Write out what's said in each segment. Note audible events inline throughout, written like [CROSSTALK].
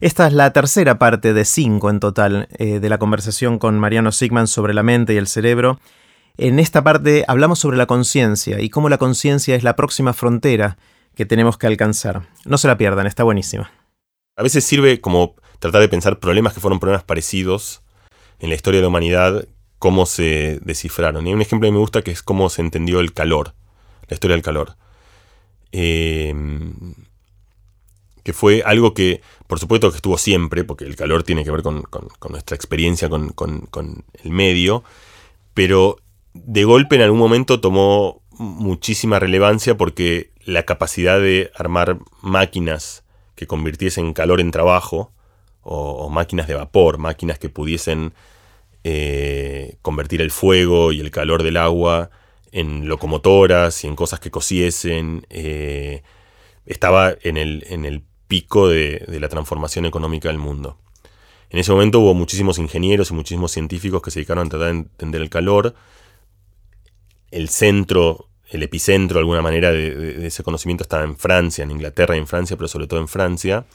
Esta es la tercera parte de cinco en total eh, de la conversación con Mariano Sigman sobre la mente y el cerebro. En esta parte hablamos sobre la conciencia y cómo la conciencia es la próxima frontera que tenemos que alcanzar. No se la pierdan, está buenísima. A veces sirve como tratar de pensar problemas que fueron problemas parecidos en la historia de la humanidad, cómo se descifraron. Y un ejemplo que me gusta que es cómo se entendió el calor, la historia del calor. Eh, que fue algo que, por supuesto, que estuvo siempre, porque el calor tiene que ver con, nuestra experiencia con, el medio, pero de golpe en algún momento tomó muchísima relevancia porque la capacidad de armar máquinas que convirtiesen calor en trabajo, o, máquinas de vapor, máquinas que pudiesen eh, convertir el fuego y el calor del agua en locomotoras y en cosas que cosiesen, eh, estaba en el, en el pico de, la transformación económica del mundo. En ese momento hubo muchísimos ingenieros y muchísimos científicos que se dedicaron a tratar de entender el calor. El centro, el epicentro de alguna manera de, ese conocimiento estaba en Francia, en Inglaterra y en Francia, pero sobre todo en Francia.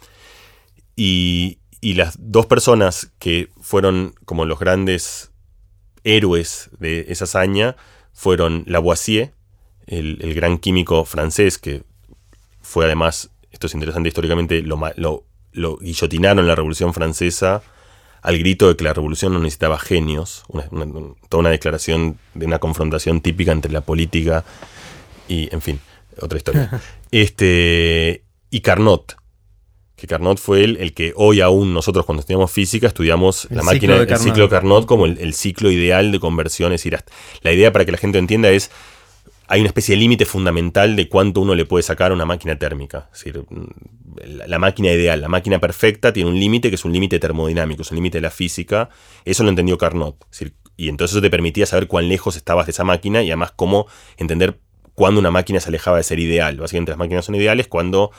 Y, las dos personas que fueron como los grandes héroes de esa hazaña fueron Lavoisier, el, gran químico francés que fue además esto es interesante históricamente, lo, lo, guillotinaron en la Revolución Francesa al grito de que la revolución no necesitaba genios, toda una declaración de una confrontación típica entre la política y, en fin, otra historia. [LAUGHS] este, y Carnot, que Carnot fue el, el, que hoy aún nosotros cuando estudiamos física estudiamos la máquina, el ciclo Carnot como el, el, ciclo ideal de conversión. Es decir, la idea para que la gente entienda es hay una especie de límite fundamental de cuánto uno le puede sacar a una máquina térmica. La máquina ideal, la máquina perfecta tiene un límite que es un límite termodinámico, es un límite de la física. Eso lo entendió Carnot. y entonces eso te permitía saber cuán lejos estabas de esa máquina y además cómo entender cuándo una máquina se alejaba de ser ideal. Básicamente las máquinas son ideales cuando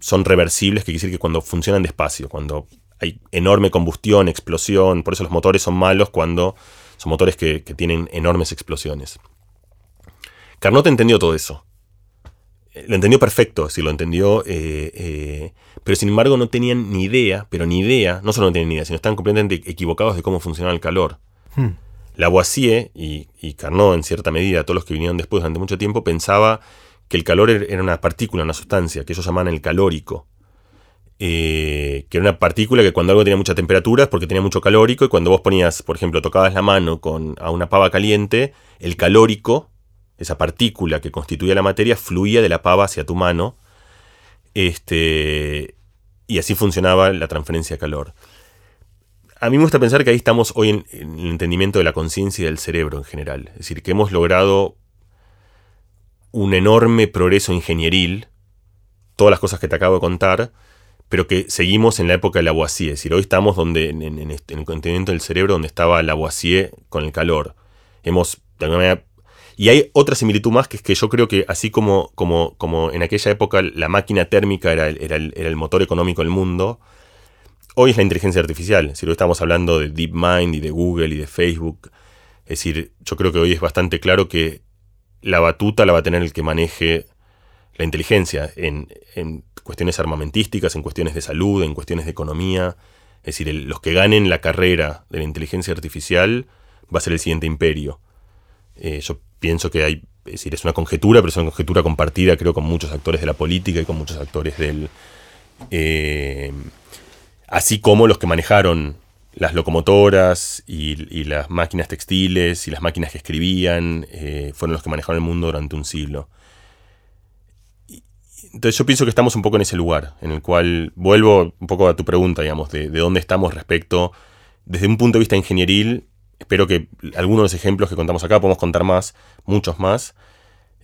son reversibles, que quiere decir que cuando funcionan despacio, cuando hay enorme combustión, explosión, por eso los motores son malos cuando son motores que tienen enormes explosiones. Carnot entendió todo eso. Eh, lo entendió perfecto, sí, lo entendió, eh, eh, pero sin embargo no tenían ni idea, pero ni idea, no solo no tenían ni idea, sino estaban completamente equivocados de cómo funcionaba el calor. Hmm. Lavoisier y, y Carnot, en cierta medida, todos los que vinieron después durante mucho tiempo, pensaba que el calor er-, era una partícula, una sustancia, que ellos llamaban el calórico. que era una partícula que cuando algo tenía mucha temperatura es porque tenía mucho calórico, y cuando vos ponías, por ejemplo, tocabas la mano con, a una pava caliente, el calórico esa partícula que constituía la materia, fluía de la pava hacia tu mano. Este, y así funcionaba la transferencia de calor. A mí me gusta pensar que ahí estamos hoy en, el entendimiento de la conciencia y del cerebro en general. Es decir, que hemos logrado un enorme progreso ingenieril, todas las cosas que te acabo de contar, pero que seguimos en la época de Lavoisier. Es decir, hoy estamos donde, en, este, el continente del cerebro donde estaba Lavoisier con el calor. Hemos, de alguna manera, y hay otra similitud más, que es que yo creo que así como, como, como en aquella época la máquina térmica era el, era, el, motor económico del mundo, hoy es la inteligencia artificial. Si hoy estamos hablando de DeepMind y de Google y de Facebook. Es decir, yo creo que hoy es bastante claro que la batuta la va a tener el que maneje la inteligencia en, en cuestiones armamentísticas, en cuestiones de salud, en cuestiones de economía. Es decir, los que ganen la carrera de la inteligencia artificial va a ser el siguiente imperio. Eh, yo pienso que hay, es decir, es una conjetura, pero es una conjetura compartida, creo, con muchos actores de la política y con muchos actores del... Eh, así como los que manejaron las locomotoras y, las máquinas textiles y las máquinas que escribían, eh, fueron los que manejaron el mundo durante un siglo. Entonces yo pienso que estamos un poco en ese lugar, en el cual vuelvo un poco a tu pregunta, digamos, de, de dónde estamos respecto, desde un punto de vista ingenieril, espero que algunos de los ejemplos que contamos acá, podemos contar más, muchos más,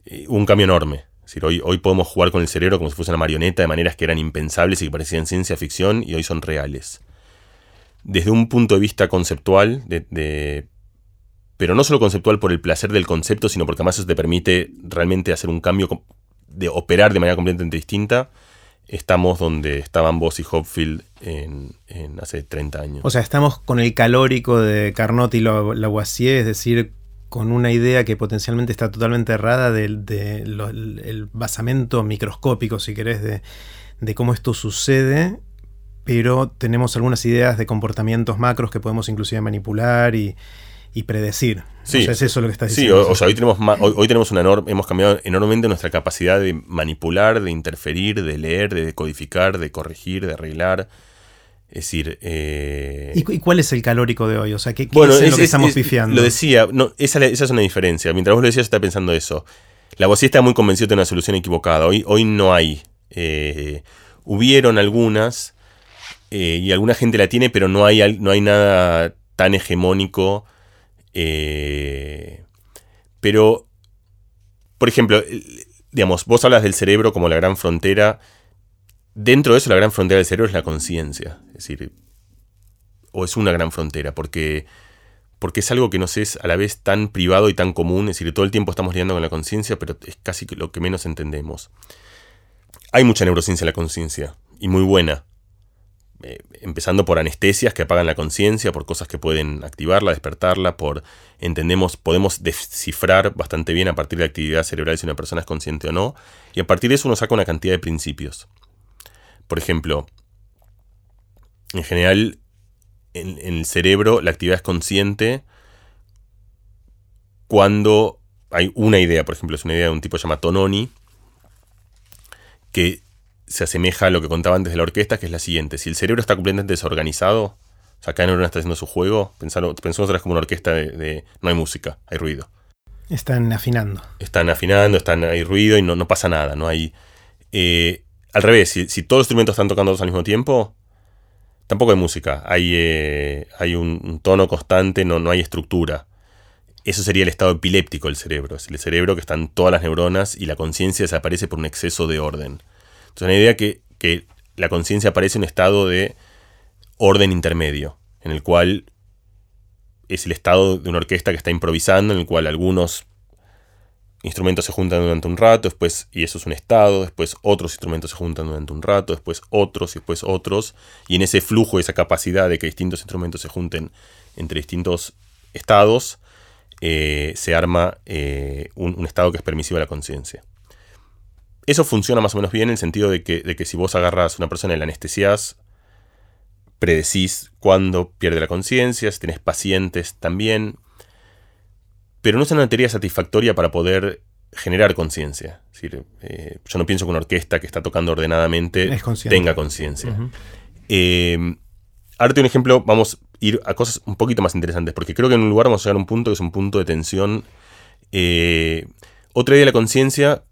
eh, un cambio enorme. Decir, hoy, hoy podemos jugar con el cerebro como si fuese una marioneta de maneras que eran impensables y que parecían ciencia ficción y hoy son reales. Desde un punto de vista conceptual, de, pero no solo conceptual por el placer del concepto, sino porque además eso te permite realmente hacer un cambio, de operar de manera completamente distinta, estamos donde estaban vos y Hopfield en, hace 30 años. O sea, estamos con el calórico de Carnot y Lavoisier, es decir, con una idea que potencialmente está totalmente errada del de basamento microscópico, si querés, de, cómo esto sucede, pero tenemos algunas ideas de comportamientos macros que podemos inclusive manipular y, predecir. Sí, es eso lo que estás diciendo. Sí, o, sea, hoy tenemos, hoy, tenemos una enorme, hemos cambiado enormemente nuestra capacidad de manipular, de interferir, de leer, de decodificar, de corregir, de arreglar. Es decir. Eh, ¿Y, cuál es el calórico de hoy? O sea, ¿qué, es, lo que estamos pifiando? Lo decía, no, esa, esa, es una diferencia. Mientras vos lo decías, estaba pensando eso. La voz está muy convencida de una solución equivocada. Hoy, hoy no hay. Eh, hubieron algunas eh, y alguna gente la tiene, pero no hay, no hay nada tan hegemónico. Eh, pero, por ejemplo, digamos, vos hablas del cerebro como la gran frontera. Dentro de eso, la gran frontera del cerebro es la conciencia. Es decir, o es una gran frontera, porque, porque es algo que nos es a la vez tan privado y tan común. Es decir, todo el tiempo estamos lidiando con la conciencia, pero es casi lo que menos entendemos. Hay mucha neurociencia en la conciencia, y muy buena. Eh, empezando por anestesias que apagan la conciencia, por cosas que pueden activarla, despertarla, por entendemos, podemos descifrar bastante bien a partir de la actividad cerebral si una persona es consciente o no, y a partir de eso uno saca una cantidad de principios. Por ejemplo, en general, en, en el cerebro la actividad es consciente cuando hay una idea, por ejemplo, es una idea de un tipo llamado Tononi, que se asemeja a lo que contaba antes de la orquesta, que es la siguiente. Si el cerebro está completamente desorganizado, o sea, cada neurona está haciendo su juego, pensamos otra como una orquesta de, no hay música, hay ruido. Están afinando. Están afinando, están, hay ruido y no, no pasa nada, no hay... Eh, al revés, si, todos los instrumentos están tocando todos al mismo tiempo, tampoco hay música, hay, eh, hay un, tono constante, no, no hay estructura. Eso sería el estado epiléptico del cerebro, es el cerebro que están todas las neuronas y la conciencia desaparece por un exceso de orden. Es una idea que, que la conciencia aparece en un estado de orden intermedio, en el cual es el estado de una orquesta que está improvisando, en el cual algunos instrumentos se juntan durante un rato, después, y eso es un estado, después otros instrumentos se juntan durante un rato, después otros, y después otros, y en ese flujo, esa capacidad de que distintos instrumentos se junten entre distintos estados, eh, se arma eh, un, un, estado que es permisivo a la conciencia. Eso funciona más o menos bien en el sentido de que, de que si vos agarras a una persona y la anestesias, predecís cuándo pierde la conciencia, si tenés pacientes también. Pero no es una teoría satisfactoria para poder generar conciencia. Eh, yo no pienso que una orquesta que está tocando ordenadamente tenga conciencia. Eh, ahora un ejemplo, vamos a ir a cosas un poquito más interesantes, porque creo que en un lugar vamos a llegar a un punto que es un punto de tensión. Eh, otra idea de la conciencia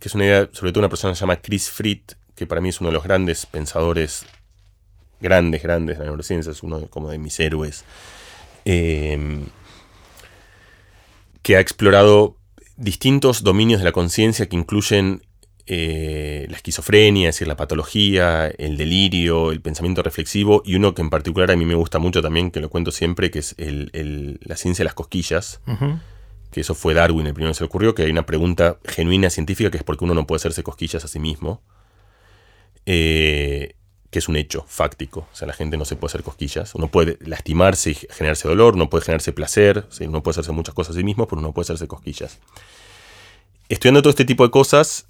que es una idea, sobre todo una persona que se llama Chris Fritt, que para mí es uno de los grandes pensadores, grandes, grandes de la neurociencia, es uno como de mis héroes, em, que ha explorado distintos dominios de la conciencia que incluyen eh, la esquizofrenia, es decir, la patología, el delirio, el pensamiento reflexivo, y uno que en particular a mí me gusta mucho también, que lo cuento siempre, que es la ciencia de las cosquillas que eso fue Darwin el primero que se le ocurrió, que hay una pregunta genuina científica que es por qué uno no puede hacerse cosquillas a sí mismo, eh, que es un hecho fáctico, o sea, la gente no se puede hacer cosquillas, uno puede lastimarse y generarse dolor, no puede generarse placer, uno puede hacerse muchas cosas a sí mismo, pero uno no puede hacerse cosquillas. Estudiando todo este tipo de cosas,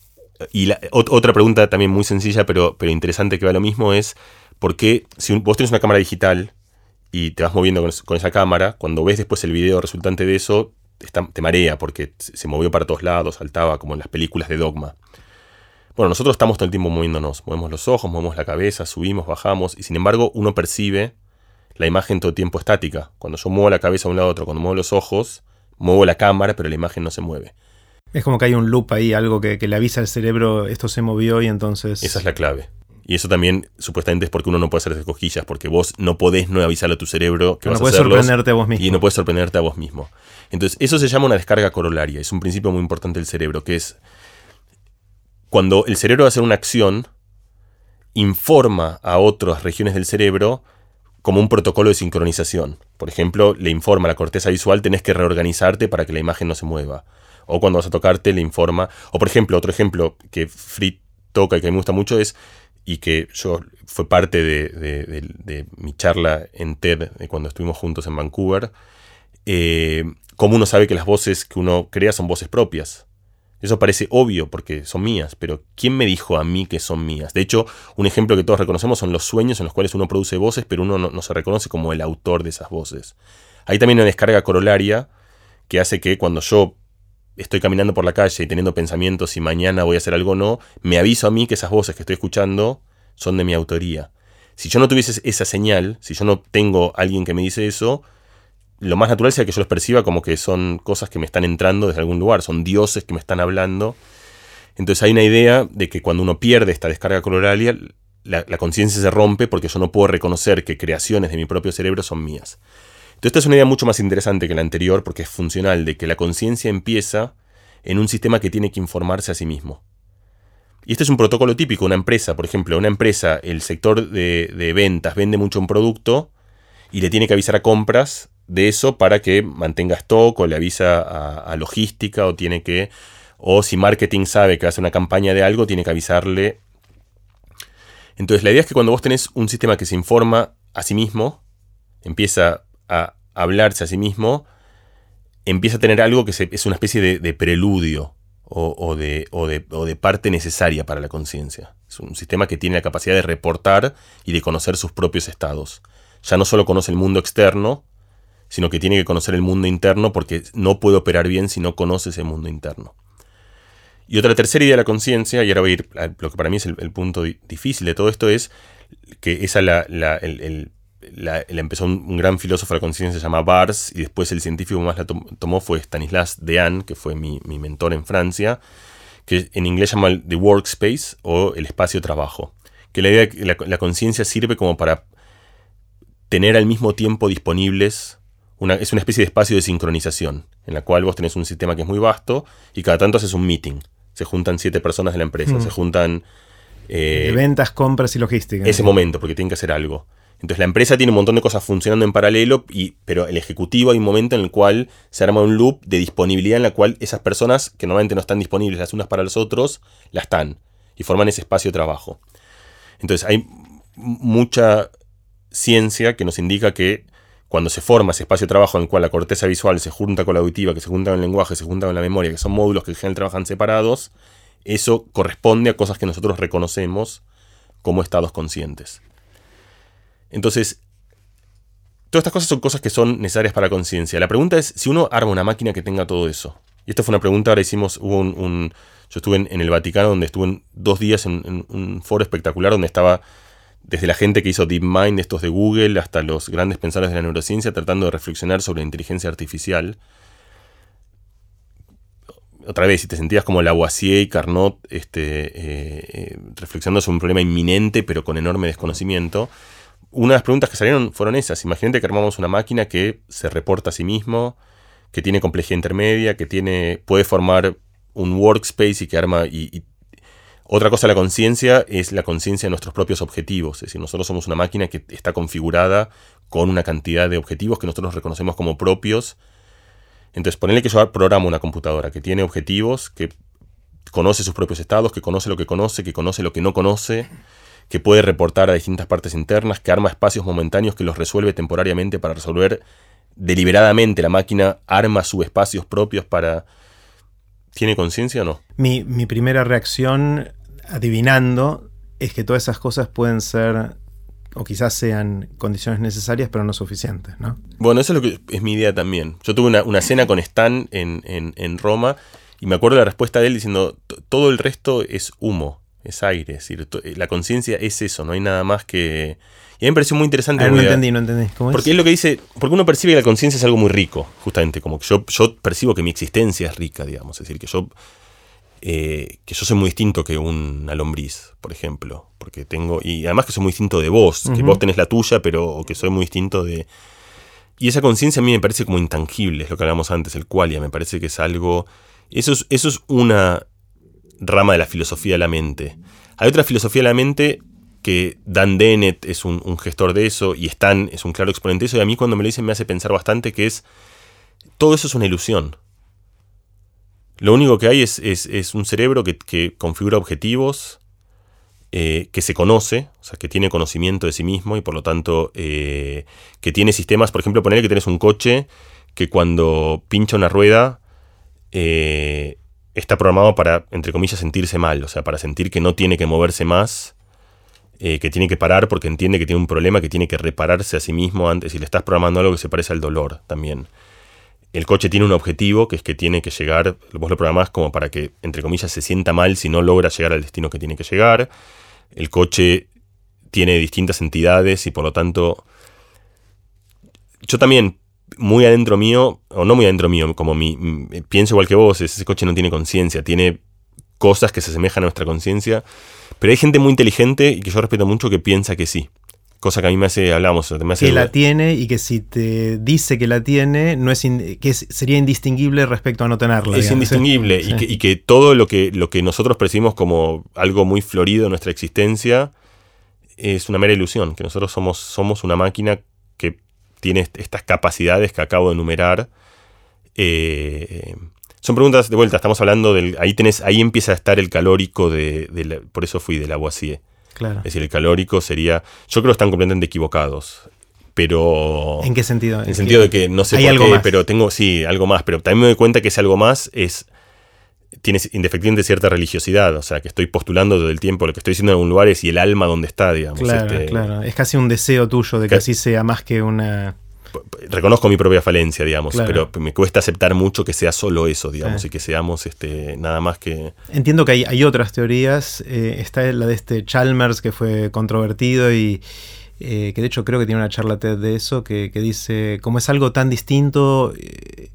y otra pregunta también muy sencilla, pero, pero interesante que va a lo mismo, es por qué si vos tienes una cámara digital y te vas moviendo con, esa cámara, cuando ves después el video resultante de eso, te marea porque se movió para todos lados, saltaba como en las películas de Dogma. Bueno, nosotros estamos todo el tiempo moviéndonos, movemos los ojos, movemos la cabeza, subimos, bajamos, y sin embargo uno percibe la imagen todo el tiempo estática. Cuando yo muevo la cabeza a un lado a otro, cuando muevo los ojos, muevo la cámara, pero la imagen no se mueve. Es como que hay un loop ahí, algo que, que le avisa al cerebro, esto se movió y entonces... Esa es la clave. Y eso también supuestamente es porque uno no puede hacer cosquillas, porque vos no podés no avisarle a tu cerebro que no vas puedes sorprenderte a vos mismo. Y no puedes sorprenderte a vos mismo. Entonces, eso se llama una descarga corolaria. Es un principio muy importante del cerebro, que es cuando el cerebro va a hacer una acción, informa a otras regiones del cerebro como un protocolo de sincronización. Por ejemplo, le informa a la corteza visual, tenés que reorganizarte para que la imagen no se mueva. O cuando vas a tocarte, le informa. O por ejemplo, otro ejemplo que Fritz toca y que me gusta mucho es y que yo fue parte de, mi charla en TED cuando estuvimos juntos en Vancouver, eh, cómo uno sabe que las voces que uno crea son voces propias. Eso parece obvio porque son mías, pero ¿quién me dijo a mí que son mías? De hecho, un ejemplo que todos reconocemos son los sueños en los cuales uno produce voces, pero uno no, se reconoce como el autor de esas voces. Hay también una descarga corolaria que hace que cuando yo estoy caminando por la calle y teniendo pensamientos si mañana voy a hacer algo o no, me aviso a mí que esas voces que estoy escuchando son de mi autoría. Si yo no tuviese esa señal, si yo no tengo alguien que me dice eso, lo más natural sería que yo los perciba como que son cosas que me están entrando desde algún lugar, son dioses que me están hablando. Entonces hay una idea de que cuando uno pierde esta descarga corolaria, la, conciencia se rompe porque yo no puedo reconocer que creaciones de mi propio cerebro son mías. Entonces esta es una idea mucho más interesante que la anterior porque es funcional, de que la conciencia empieza en un sistema que tiene que informarse a sí mismo. Y este es un protocolo típico, una empresa, por ejemplo, una empresa, el sector de, de ventas vende mucho un producto y le tiene que avisar a compras de eso para que mantenga stock o le avisa a, logística o tiene que, o si marketing sabe que hace una campaña de algo, tiene que avisarle. Entonces la idea es que cuando vos tenés un sistema que se informa a sí mismo, empieza a hablarse a sí mismo, empieza a tener algo que es una especie de, preludio o, de, o, de, o, de, parte necesaria para la conciencia. Es un sistema que tiene la capacidad de reportar y de conocer sus propios estados. Ya no solo conoce el mundo externo, sino que tiene que conocer el mundo interno porque no puede operar bien si no conoce ese mundo interno. Y otra tercera idea de la conciencia, y ahora voy a ir a lo que para mí es el, punto difícil de todo esto, es que esa la, la, empezó un, gran filósofo de la conciencia, se llama Bars, y después el científico más la tomó fue Stanislas Dehaene, que fue mi, mentor en Francia, que en inglés llama el the workspace o el espacio trabajo. Que la idea la, la conciencia sirve como para tener al mismo tiempo disponibles es una especie de espacio de sincronización, en la cual vos tenés un sistema que es muy vasto y cada tanto haces un meeting. Se juntan siete personas de la empresa, hmm. se juntan... Eh, ventas, compras y logística. Ese momento, porque tienen que hacer algo. Entonces la empresa tiene un montón de cosas funcionando en paralelo, y, pero el ejecutivo hay un momento en el cual se arma un loop de disponibilidad en la cual esas personas que normalmente no están disponibles las unas para los otros, las están y forman ese espacio de trabajo. Entonces hay mucha ciencia que nos indica que cuando se forma ese espacio de trabajo en el cual la corteza visual se junta con la auditiva, que se junta con el lenguaje, se junta con la memoria, que son módulos que en general trabajan separados, eso corresponde a cosas que nosotros reconocemos como estados conscientes. Entonces, todas estas cosas son cosas que son necesarias para conciencia. La pregunta es si uno arma una máquina que tenga todo eso. Y esta fue una pregunta, ahora hicimos, hubo un... yo estuve en, el Vaticano donde estuve dos días en un foro espectacular donde estaba desde la gente que hizo DeepMind, estos de Google, hasta los grandes pensadores de la neurociencia, tratando de reflexionar sobre la inteligencia artificial. Otra vez, si te sentías como Lavoisier y Carnot este, eh, eh, reflexionando sobre un problema inminente, pero con enorme desconocimiento, una de las preguntas que salieron fueron esas. Imagínate que armamos una máquina que se reporta a sí mismo, que tiene complejidad intermedia, que tiene, puede formar un workspace y que arma otra cosa de la conciencia es la conciencia de nuestros propios objetivos. Es decir, nosotros somos una máquina que está configurada con una cantidad de objetivos que nosotros reconocemos como propios. Entonces, ponerle que yo programa una computadora que tiene objetivos, que conoce sus propios estados, que conoce lo que conoce, que conoce lo que no conoce, que puede reportar a distintas partes internas, que arma espacios momentáneos que los resuelve temporariamente para resolver deliberadamente. La máquina arma sus espacios propios para... ¿Tiene conciencia o no? Mi, mi primera reacción adivinando es que todas esas cosas pueden ser o quizás sean condiciones necesarias pero no suficientes, ¿no? Bueno, eso es lo que es mi idea también. Yo tuve una, cena con Stan en, Roma y me acuerdo la respuesta de él diciendo, todo el resto es humo, es aire, es decir, la conciencia es eso, no hay nada más que... Y a mí me pareció muy interesante. Ah, no entendí, no entendí. ¿Cómo porque es? lo que dice, porque uno percibe que la conciencia es algo muy rico, justamente, como que yo, yo percibo que mi existencia es rica, digamos, es decir, que yo eh, que yo soy muy distinto que una lombriz, por ejemplo. Porque tengo. Y además que soy muy distinto de vos, que vos tenés la tuya, pero que soy muy distinto de. Y esa conciencia a mí me parece como intangible, es lo que hablamos antes, el qualia, me parece que es algo. Eso es, eso es una rama de la filosofía de la mente. Hay otra filosofía de la mente que Dan Dennett es un, gestor de eso y Stan es un claro exponente de eso, y a mí cuando me lo dicen me hace pensar bastante que es. Todo eso es una ilusión. Lo único que hay es, un cerebro que, configura objetivos, eh, que se conoce, o sea, que tiene conocimiento de sí mismo y por lo tanto eh, que tiene sistemas, por ejemplo, poner que tienes un coche que cuando pincha una rueda, eh, está programado para, entre comillas, sentirse mal, o sea, para sentir que no tiene que moverse más, eh, que tiene que parar porque entiende que tiene un problema, que tiene que repararse a sí mismo antes, y le estás programando algo que se parece al dolor también. El coche tiene un objetivo, que es que tiene que llegar, vos lo programás como para que, entre comillas, se sienta mal si no logra llegar al destino que tiene que llegar. El coche tiene distintas entidades y por lo tanto, yo también muy adentro mío, o no muy adentro mío, como mi, pienso igual que vos, ese coche no tiene conciencia, tiene cosas que se asemejan a nuestra conciencia, pero hay gente muy inteligente y que yo respeto mucho que piensa que sí. Cosa que a mí me hace, hablamos, me hace que la tiene y que si te dice que la tiene, no es que sería indistinguible respecto a no tenerla. Es indistinguible y, que, y, que, todo lo que, lo que nosotros percibimos como algo muy florido en nuestra existencia es una mera ilusión, que nosotros somos, somos una máquina que tiene estas capacidades que acabo de enumerar. Eh, son preguntas de vuelta, estamos hablando del. Ahí tenés, ahí empieza a estar el calórico de. por eso fui del agua así. Claro. Es decir, el calórico sería. Yo creo que están completamente equivocados. Pero. ¿En qué sentido? En el sentido de que no sé por qué, pero tengo. Sí, algo más. Pero también me doy cuenta que ese algo más es. Tiene indefectiblemente cierta religiosidad. O sea, que estoy postulando todo el tiempo. Lo que estoy diciendo en algún lugar es y el alma donde está, digamos. Claro, este claro. Es casi un deseo tuyo de que así sea más que una reconozco mi propia falencia, digamos, pero me cuesta aceptar mucho que sea solo eso, digamos, y que seamos este, nada más que... Entiendo que hay, otras teorías, eh, está la de este Chalmers que fue controvertido y eh, que de hecho creo que tiene una charla TED de eso, que, que dice, como es algo tan distinto, eh,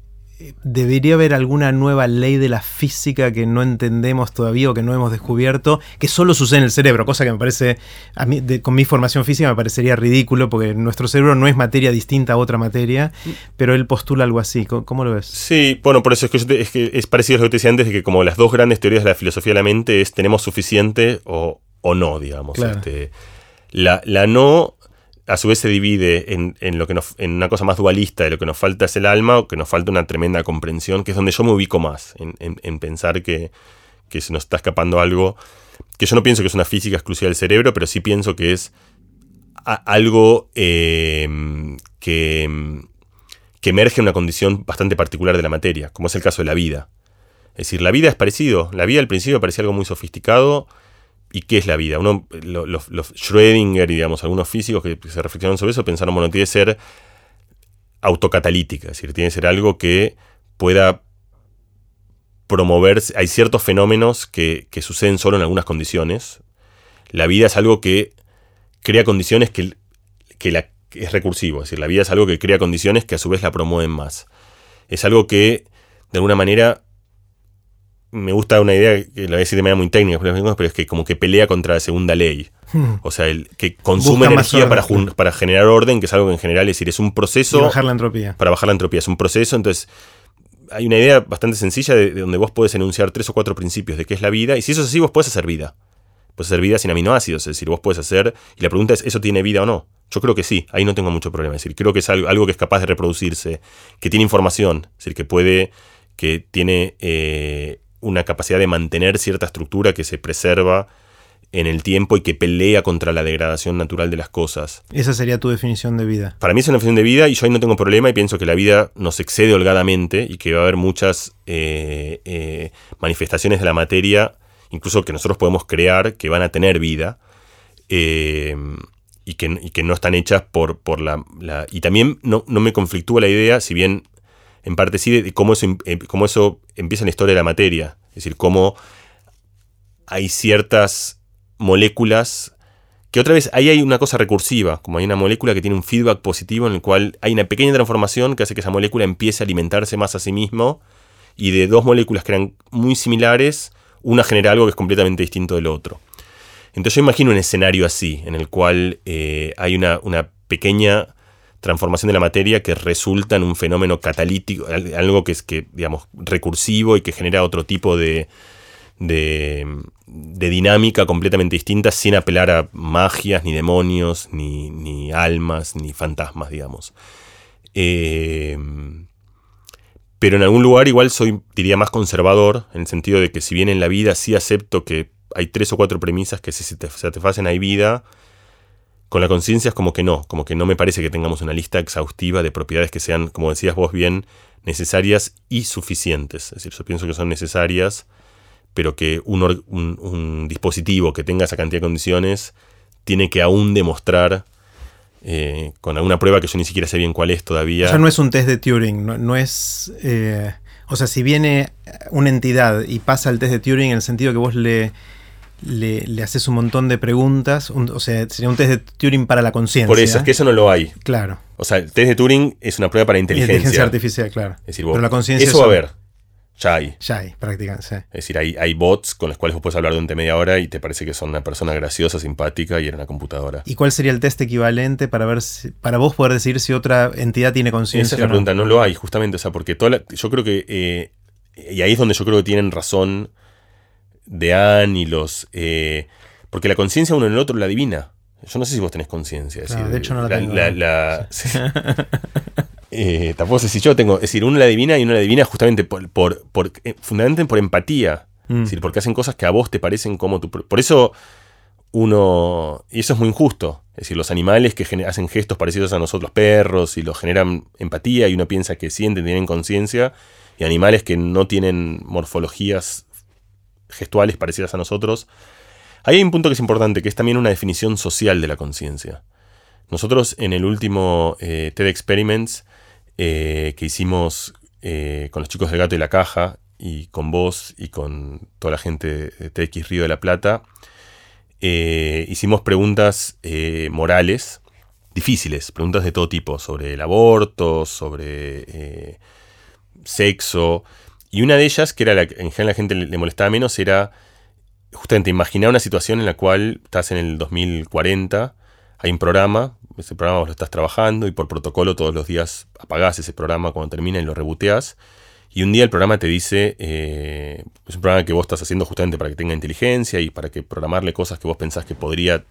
debería haber alguna nueva ley de la física que no entendemos todavía o que no hemos descubierto, que solo sucede en el cerebro, cosa que me parece, a mí, con mi formación física me parecería ridículo, porque nuestro cerebro no es materia distinta a otra materia, pero él postula algo así. ¿Cómo, lo ves? Sí, bueno, por eso es que, es, que es parecido a lo que te decía antes, de que como las dos grandes teorías de la filosofía de la mente es tenemos suficiente o, o no, digamos. Este, la, la no a su vez se divide en, lo que en una cosa más dualista de lo que nos falta es el alma o que nos falta una tremenda comprensión, que es donde yo me ubico más, en, pensar que, se nos está escapando algo, que yo no pienso que es una física exclusiva del cerebro, pero sí pienso que es algo eh, que, que emerge en una condición bastante particular de la materia, como es el caso de la vida. Es decir, la vida es parecido, la vida al principio parecía algo muy sofisticado, ¿Y qué es la vida? Uno, los, Schrödinger y digamos, algunos físicos que se reflexionaron sobre eso pensaron, bueno, tiene que ser autocatalítica, es decir, tiene que ser algo que pueda promover, hay ciertos fenómenos que, suceden solo en algunas condiciones. La vida es algo que crea condiciones que, que, la, es recursivo, es decir, la vida es algo que crea condiciones que a su vez la promueven más. Es algo que, de alguna manera, me gusta una idea, que la voy a decir de manera muy técnica, pero es que como que pelea contra la segunda ley. Hmm. O sea, el que consume energía para, para, generar orden, que es algo que en general es decir, es un proceso. Para bajar la entropía. Para bajar la entropía. Es un proceso, entonces. Hay una idea bastante sencilla de, donde vos puedes enunciar tres o cuatro principios de qué es la vida. Y si eso es así, vos puedes hacer vida. Puedes hacer vida sin aminoácidos. Es decir, vos puedes hacer. Y la pregunta es: ¿eso tiene vida o no? Yo creo que sí. Ahí no tengo mucho problema. Es decir, creo que es algo, algo que es capaz de reproducirse, que tiene información. Es decir, que puede. que tiene. Eh, una capacidad de mantener cierta estructura que se preserva en el tiempo y que pelea contra la degradación natural de las cosas. Esa sería tu definición de vida. Para mí es una definición de vida y yo ahí no tengo problema y pienso que la vida nos excede holgadamente y que va a haber muchas eh, eh, manifestaciones de la materia, incluso que nosotros podemos crear, que van a tener vida. Eh, y que, no están hechas por, por la, Y también no, no me conflictúa la idea, si bien en parte sí de cómo eso, em, cómo eso empieza en la historia de la materia. Es decir, cómo hay ciertas moléculas que otra vez ahí hay una cosa recursiva, como hay una molécula que tiene un feedback positivo en el cual hay una pequeña transformación que hace que esa molécula empiece a alimentarse más a sí mismo y de dos moléculas que eran muy similares, una genera algo que es completamente distinto del otro. Entonces yo imagino un escenario así, en el cual eh, hay una, una pequeña transformación de la materia que resulta en un fenómeno catalítico, algo que es que, digamos, recursivo y que genera otro tipo de, de, dinámica completamente distinta sin apelar a magias, ni demonios, ni, almas, ni fantasmas, digamos. Eh, pero en algún lugar igual soy, diría, más conservador, en el sentido de que si bien en la vida sí acepto que hay tres o cuatro premisas que si se te, te hay vida, con la conciencia es como que no, como que no me parece que tengamos una lista exhaustiva de propiedades que sean, como decías vos bien, necesarias y suficientes. Es decir, yo pienso que son necesarias, pero que un, dispositivo que tenga esa cantidad de condiciones tiene que aún demostrar eh, con alguna prueba que yo ni siquiera sé bien cuál es todavía. O no es un test de Turing, no, es... Eh, o sea, si viene una entidad y pasa el test de Turing en el sentido que vos le le, haces un montón de preguntas. o sea, sería un test de Turing para la conciencia. Por eso, es que eso no lo hay. Claro. O sea, el test de Turing es una prueba para inteligencia. Inteligencia artificial, claro. Es decir, Pero la conciencia. Eso va a haber. Ya hay. Ya hay, prácticamente. Es decir, hay, hay bots con los cuales vos puedes hablar durante media hora y te parece que son una persona graciosa, simpática y era una computadora. ¿Y cuál sería el test equivalente para ver para vos poder decir si otra entidad tiene conciencia? Esa es la pregunta, no lo hay, justamente. O sea, porque toda yo creo que. Eh, y ahí es donde yo creo que tienen razón Dean y los. Eh, porque la conciencia uno en el otro la adivina. Yo no sé si vos tenés conciencia. de hecho, no la, tengo. [LAUGHS] eh, tampoco sé si yo tengo. Es decir, uno la adivina y uno la adivina justamente por, por, por eh, fundamentalmente por empatía. Es mm. decir, porque hacen cosas que a vos te parecen como tu. Por eso uno. Y eso es muy injusto. Es decir, los animales que hacen gestos parecidos a nosotros, perros, y los generan empatía, y uno piensa que sienten, tienen conciencia, y animales que no tienen morfologías gestuales parecidas a nosotros hay un punto que es importante, que es también una definición social de la conciencia. Nosotros en el último eh, TED Experiments eh, que hicimos eh, con los chicos del gato y la caja y con vos y con toda la gente de TX Río de la Plata, hicimos preguntas morales difíciles, preguntas de todo tipo, sobre el aborto, sobre sexo, y una de ellas, que era la que en general la gente le molestaba menos, era justamente imaginar una situación en la cual estás en el 2040, hay un programa, ese programa vos lo estás trabajando y por protocolo todos los días apagás ese programa cuando termina y lo reboteás. Y un día el programa te dice, eh, es un programa que vos estás haciendo justamente para que tenga inteligencia y para que programarle cosas que vos pensás que podría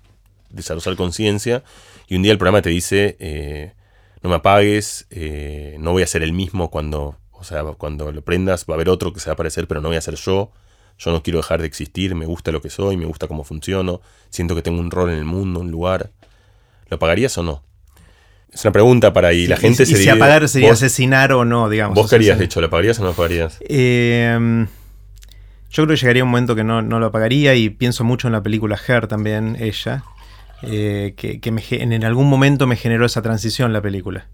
desarrollar conciencia. Y un día el programa te dice, eh, no me apagues, eh, no voy a ser el mismo cuando, o sea, cuando lo prendas, va a haber otro que se va a aparecer, pero no voy a ser yo. Yo no quiero dejar de existir, me gusta lo que soy, me gusta cómo funciono, siento que tengo un rol en el mundo, un lugar. ¿Lo pagarías o no? Es una pregunta para ahí. la gente se y si apagar sería asesinar o no, digamos. ¿Vos querías, de hecho, lo pagarías o no lo pagarías? Em, yo creo que llegaría un momento que no, lo apagaría y pienso mucho en la película Her también, ella, eh, que, en algún momento me generó esa transición la película.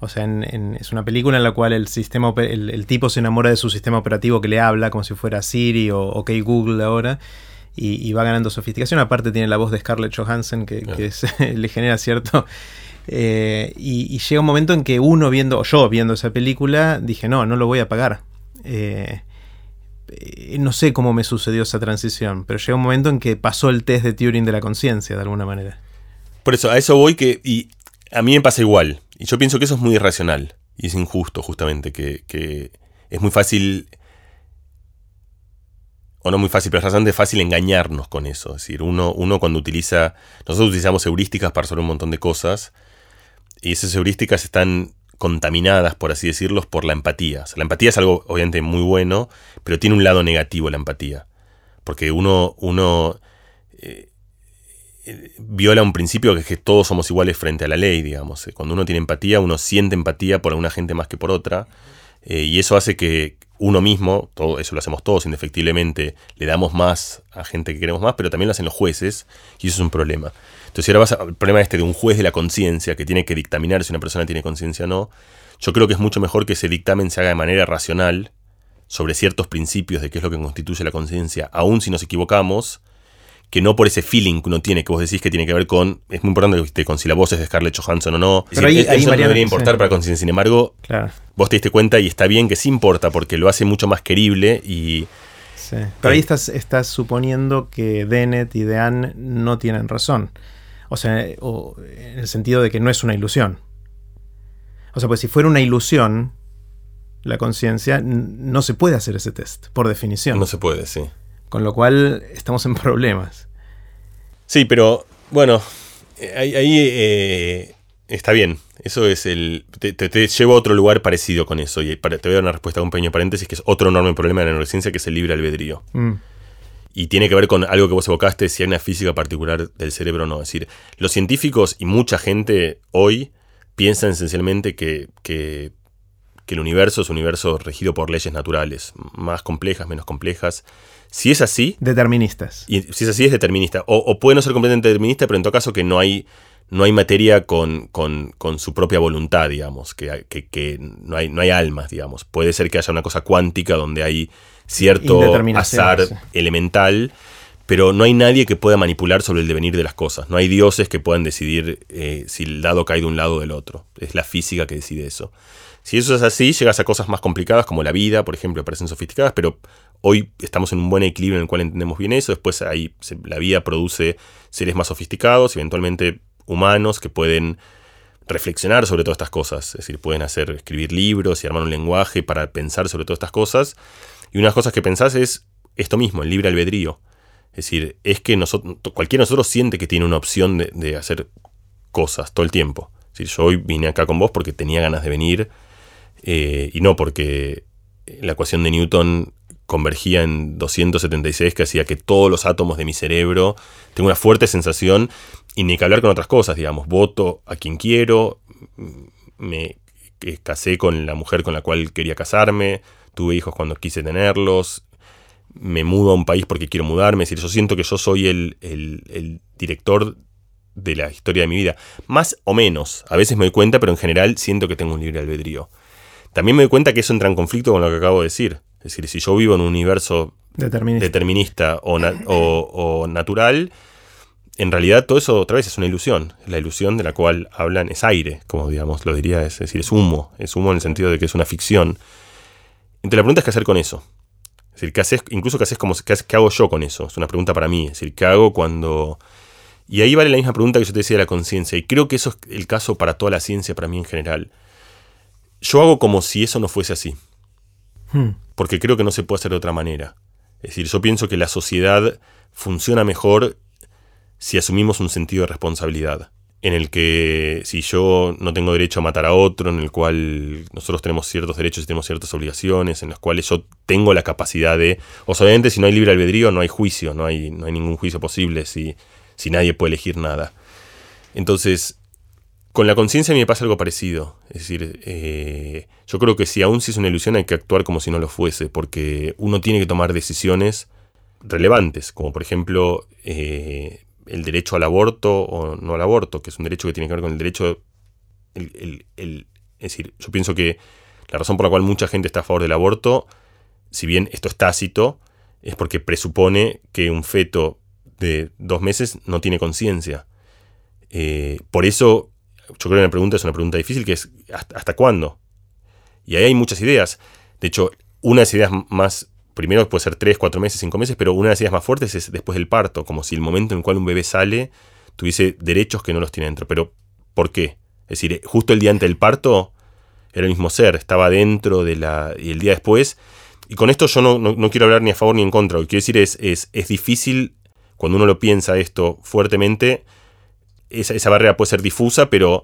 O sea, es una película en la cual el, sistema, el, tipo se enamora de su sistema operativo que le habla como si fuera Siri o OK Google ahora. Y, va ganando sofisticación. Aparte tiene la voz de Scarlett Johansson que, [LAUGHS] le genera cierto... Eh, y, llega un momento en que uno viendo, o yo viendo esa película, dije, no, no lo voy a pagar. Eh, eh, no sé cómo me sucedió esa transición, pero llega un momento en que pasó el test de Turing de la conciencia, de alguna manera. Por eso, a eso voy que... Y a mí me pasa igual. Y yo pienso que eso es muy irracional y es injusto justamente, que, es muy fácil, o no muy fácil, pero es bastante fácil engañarnos con eso. Es decir, uno, uno cuando utiliza, nosotros utilizamos heurísticas para resolver un montón de cosas y esas heurísticas están contaminadas, por así decirlo, por la empatía. la empatía es algo obviamente muy bueno, pero tiene un lado negativo la empatía. Porque uno, uno eh, viola un principio que es que todos somos iguales frente a la ley, digamos. Eh, cuando uno tiene empatía, uno siente empatía por alguna gente más que por otra. Eh, y eso hace que uno mismo, todo eso lo hacemos todos indefectiblemente, le damos más a gente que queremos más, pero también lo hacen los jueces, y eso es un problema. Entonces, ahora vas al problema este de un juez de la conciencia que tiene que dictaminar si una persona tiene conciencia o no. Yo creo que es mucho mejor que ese dictamen se haga de manera racional sobre ciertos principios de qué es lo que constituye la conciencia, aun si nos equivocamos, que no por ese feeling que uno tiene, que vos decís que tiene que ver con. Es muy importante que con si la voz es de Scarlett Johansson o no. Pero ahí, eso no debería importar para conciencia. Sin embargo, vos te diste cuenta y está bien que sí importa porque lo hace mucho más querible y. Sí. Pero ahí estás, estás suponiendo que Dennett y Dean no tienen razón. O sea, en el sentido de que no es una ilusión. O sea, pues si fuera una ilusión, la conciencia, no se puede hacer ese test, por definición. No se puede, sí. Con lo cual estamos en problemas. Sí, pero bueno, ahí, eh, está bien. Eso es el. Te, llevo a otro lugar parecido con eso. Y te voy a dar una respuesta a un pequeño paréntesis, que es otro enorme problema de la neurociencia, que es el libre albedrío. Mm. Y tiene que ver con algo que vos evocaste, si hay una física particular del cerebro o no. Es decir, los científicos y mucha gente hoy piensan esencialmente que, que que el universo es un universo regido por leyes naturales, más complejas, menos complejas. Si es así... Deterministas. Y si es así, es determinista. O, puede no ser completamente determinista, pero en todo caso que no hay, no hay materia con, con, su propia voluntad, digamos, que, que, no, hay, no hay almas, digamos. Puede ser que haya una cosa cuántica donde hay cierto azar elemental, pero no hay nadie que pueda manipular sobre el devenir de las cosas. No hay dioses que puedan decidir eh, si el dado cae de un lado o del otro. Es la física que decide eso. Si eso es así, llegas a cosas más complicadas como la vida, por ejemplo, parecen sofisticadas, pero hoy estamos en un buen equilibrio en el cual entendemos bien eso. Después ahí la vida produce seres más sofisticados, eventualmente humanos que pueden reflexionar sobre todas estas cosas. Es decir, pueden hacer, escribir libros y armar un lenguaje para pensar sobre todas estas cosas. Y una de las cosas que pensás es esto mismo, el libre albedrío. Es decir, es que nosotros, cualquiera de nosotros siente que tiene una opción de, hacer cosas todo el tiempo. Es decir, yo hoy vine acá con vos porque tenía ganas de venir eh, y no porque la ecuación de Newton convergía en 276 que hacía que todos los átomos de mi cerebro tengan una fuerte sensación y ni que hablar con otras cosas, digamos, voto a quien quiero, me casé con la mujer con la cual quería casarme, tuve hijos cuando quise tenerlos, me mudo a un país porque quiero mudarme, es decir, yo siento que yo soy el, el director de la historia de mi vida, más o menos, a veces me doy cuenta, pero en general siento que tengo un libre albedrío. También me doy cuenta que eso entra en conflicto con lo que acabo de decir. Es decir, si yo vivo en un universo determinista, o, natural, en realidad todo eso otra vez es una ilusión. La ilusión de la cual hablan es aire, como digamos lo diría, es decir, es humo. Es humo en el sentido de que es una ficción. Entonces la pregunta es qué hacer con eso. Es decir, ¿qué haces, incluso qué haces como qué, qué hago yo con eso. Es una pregunta para mí. Es decir, ¿qué hago cuando... Y ahí vale la misma pregunta que yo te decía de la conciencia. Y creo que eso es el caso para toda la ciencia, para mí en general. Yo hago como si eso no fuese así. Hmm. Porque creo que no se puede hacer de otra manera. Es decir, yo pienso que la sociedad funciona mejor si asumimos un sentido de responsabilidad. En el que si yo no tengo derecho a matar a otro, en el cual nosotros tenemos ciertos derechos y tenemos ciertas obligaciones, en los cuales yo tengo la capacidad de. obviamente, si no hay libre albedrío, no hay juicio, no hay, no hay ningún juicio posible si, si nadie puede elegir nada. Entonces, con la conciencia a mí me pasa algo parecido. Es decir, eh, yo creo que si aún si es una ilusión hay que actuar como si no lo fuese, porque uno tiene que tomar decisiones relevantes, como por ejemplo eh, el derecho al aborto o no al aborto, que es un derecho que tiene que ver con el derecho... es decir, yo pienso que la razón por la cual mucha gente está a favor del aborto, si bien esto es tácito, es porque presupone que un feto de dos meses no tiene conciencia. Eh, por eso yo creo que la pregunta es una pregunta difícil, que es ¿hasta, cuándo? Y ahí hay muchas ideas. De hecho, una de las ideas más, primero puede ser 3, 4 meses, 5 meses, pero una de las ideas más fuertes es después del parto, como si el momento en el cual un bebé sale tuviese derechos que no los tiene dentro. Pero, ¿por qué? Es decir, justo el día antes del parto era el mismo ser, estaba dentro de la... y el día después... Y con esto yo no, quiero hablar ni a favor ni en contra. Lo que quiero decir es, es, es difícil, cuando uno lo piensa esto fuertemente, esa, barrera puede ser difusa, pero,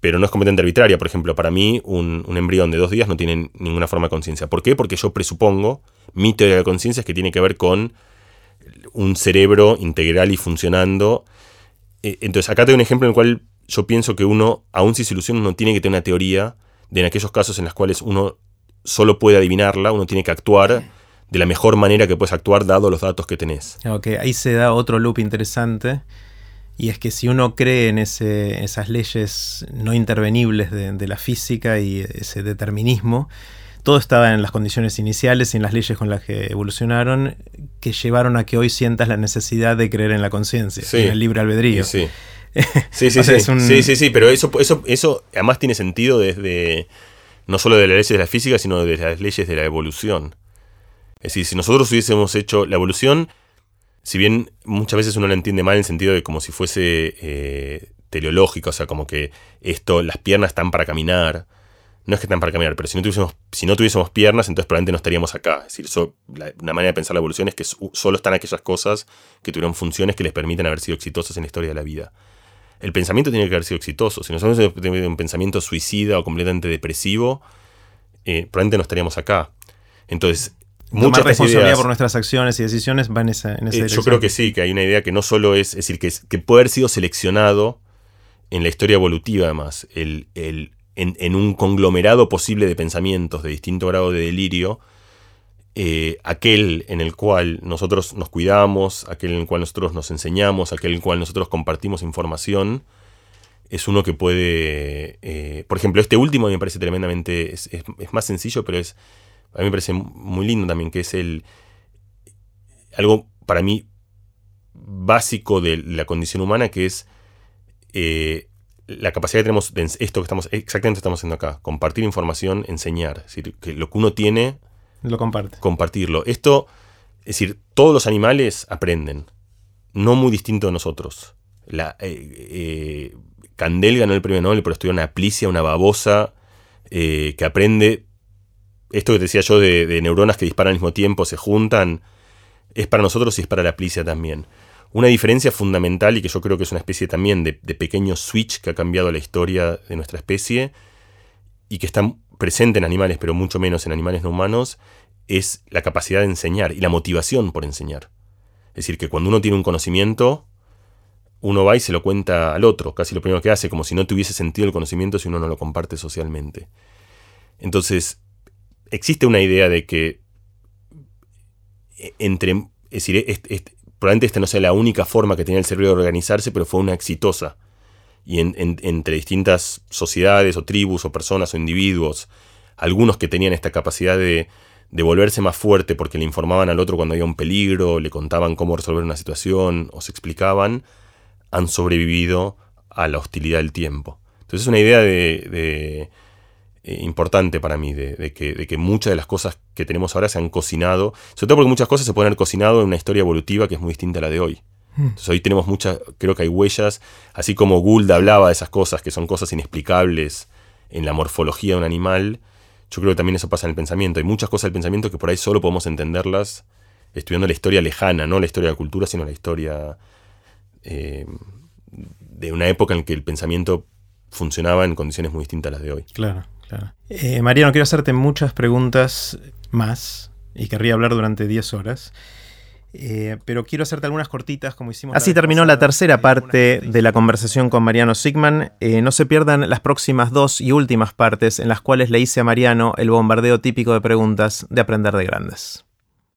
pero no es completamente arbitraria. Por ejemplo, para mí un, embrión de dos días no tiene ninguna forma de conciencia. ¿Por qué? Porque yo presupongo, mi teoría de conciencia es que tiene que ver con un cerebro integral y funcionando. Eh, entonces, acá tengo un ejemplo en el cual yo pienso que uno, aun si se ilusiona, uno tiene que tener una teoría de en aquellos casos en los cuales uno solo puede adivinarla, uno tiene que actuar de la mejor manera que puedes actuar dado los datos que tenés. Ok, ahí se da otro loop interesante y es que si uno cree en ese, esas leyes no intervenibles de, la física y ese determinismo, todo estaba en las condiciones iniciales y en las leyes con las que evolucionaron que llevaron a que hoy sientas la necesidad de creer en la conciencia, en el libre albedrío. Sí, sí, [LAUGHS] sí, sí, sí, sí, pero eso, eso, eso además tiene sentido desde no solo de las leyes de la física, sino de las leyes de la evolución. Es decir, si nosotros hubiésemos hecho la evolución, si bien muchas veces uno lo entiende mal en el sentido de como si fuese eh, teleológico, o sea, como que esto, las piernas están para caminar. No es que están para caminar, pero si no tuviésemos, si no tuviésemos piernas, entonces probablemente no estaríamos acá. Es decir, una manera de pensar la evolución es que solo están aquellas cosas que tuvieron funciones que les permiten haber sido exitosas en la historia de la vida. El pensamiento tiene que haber sido exitoso. Si nosotros tenemos un pensamiento suicida o completamente depresivo, eh, probablemente no estaríamos acá. Entonces, mucha responsabilidad por nuestras acciones y decisiones va en esa, en eh, Yo creo que sí, que hay una idea que no solo es, es decir, que, que puede haber sido seleccionado en la historia evolutiva además, el, en, un conglomerado posible de pensamientos de distinto grado de delirio, eh, aquel en el cual nosotros nos cuidamos, aquel en el cual nosotros nos enseñamos, aquel en el cual nosotros compartimos información, es uno que puede, eh, por ejemplo, este último me parece tremendamente, es, más sencillo, pero es, a mí me parece muy lindo también, que es el, algo para mí básico de la condición humana, que es eh, la capacidad que tenemos de esto que estamos, exactamente estamos haciendo acá, compartir información, enseñar, es decir, que lo que uno tiene, lo comparte. Compartirlo. Esto, es decir, todos los animales aprenden, no muy distinto de nosotros. La, eh, Candel ganó el premio Nobel, pero estudió una plicia, una babosa, eh, que aprende. Esto que decía yo de, neuronas que disparan al mismo tiempo, se juntan, es para nosotros y es para la plicia también. Una diferencia fundamental y que yo creo que es una especie también de, pequeño switch que ha cambiado la historia de nuestra especie y que está presente en animales, pero mucho menos en animales no humanos, es la capacidad de enseñar y la motivación por enseñar. Es decir, que cuando uno tiene un conocimiento, uno va y se lo cuenta al otro, casi lo primero que hace, como si no tuviese sentido el conocimiento si uno no lo comparte socialmente. Entonces, existe una idea de que e, entre, es decir, probablemente esta no sea la única forma que tenía el cerebro de organizarse, pero fue una exitosa. Y entre distintas sociedades o tribus o personas o individuos, algunos que tenían esta capacidad de, de volverse más fuerte porque le informaban al otro cuando había un peligro, le contaban cómo resolver una situación o se explicaban, han sobrevivido a la hostilidad del tiempo. Entonces es una idea de, eh, importante para mí, de, que, muchas de las cosas que tenemos ahora se han cocinado, sobre todo porque muchas cosas se pueden haber cocinado en una historia evolutiva que es muy distinta a la de hoy. Hmm. Entonces hoy tenemos muchas, creo que hay huellas, así como Gould hablaba de esas cosas, que son cosas inexplicables en la morfología de un animal, yo creo que también eso pasa en el pensamiento. Hay muchas cosas del pensamiento que por ahí solo podemos entenderlas estudiando la historia lejana, no la historia de la cultura, sino la historia eh, de una época en que el pensamiento funcionaba en condiciones muy distintas a las de hoy. Claro, claro. Eh, Mariano, quiero hacerte muchas preguntas más y querría hablar durante 10 horas. Eh, pero quiero hacerte algunas cortitas como hicimos. Así terminó la tercera parte de la conversación con Mariano Sigman. no se pierdan las próximas dos y últimas partes en las cuales le hice a Mariano el bombardeo típico de preguntas de aprender de grandes.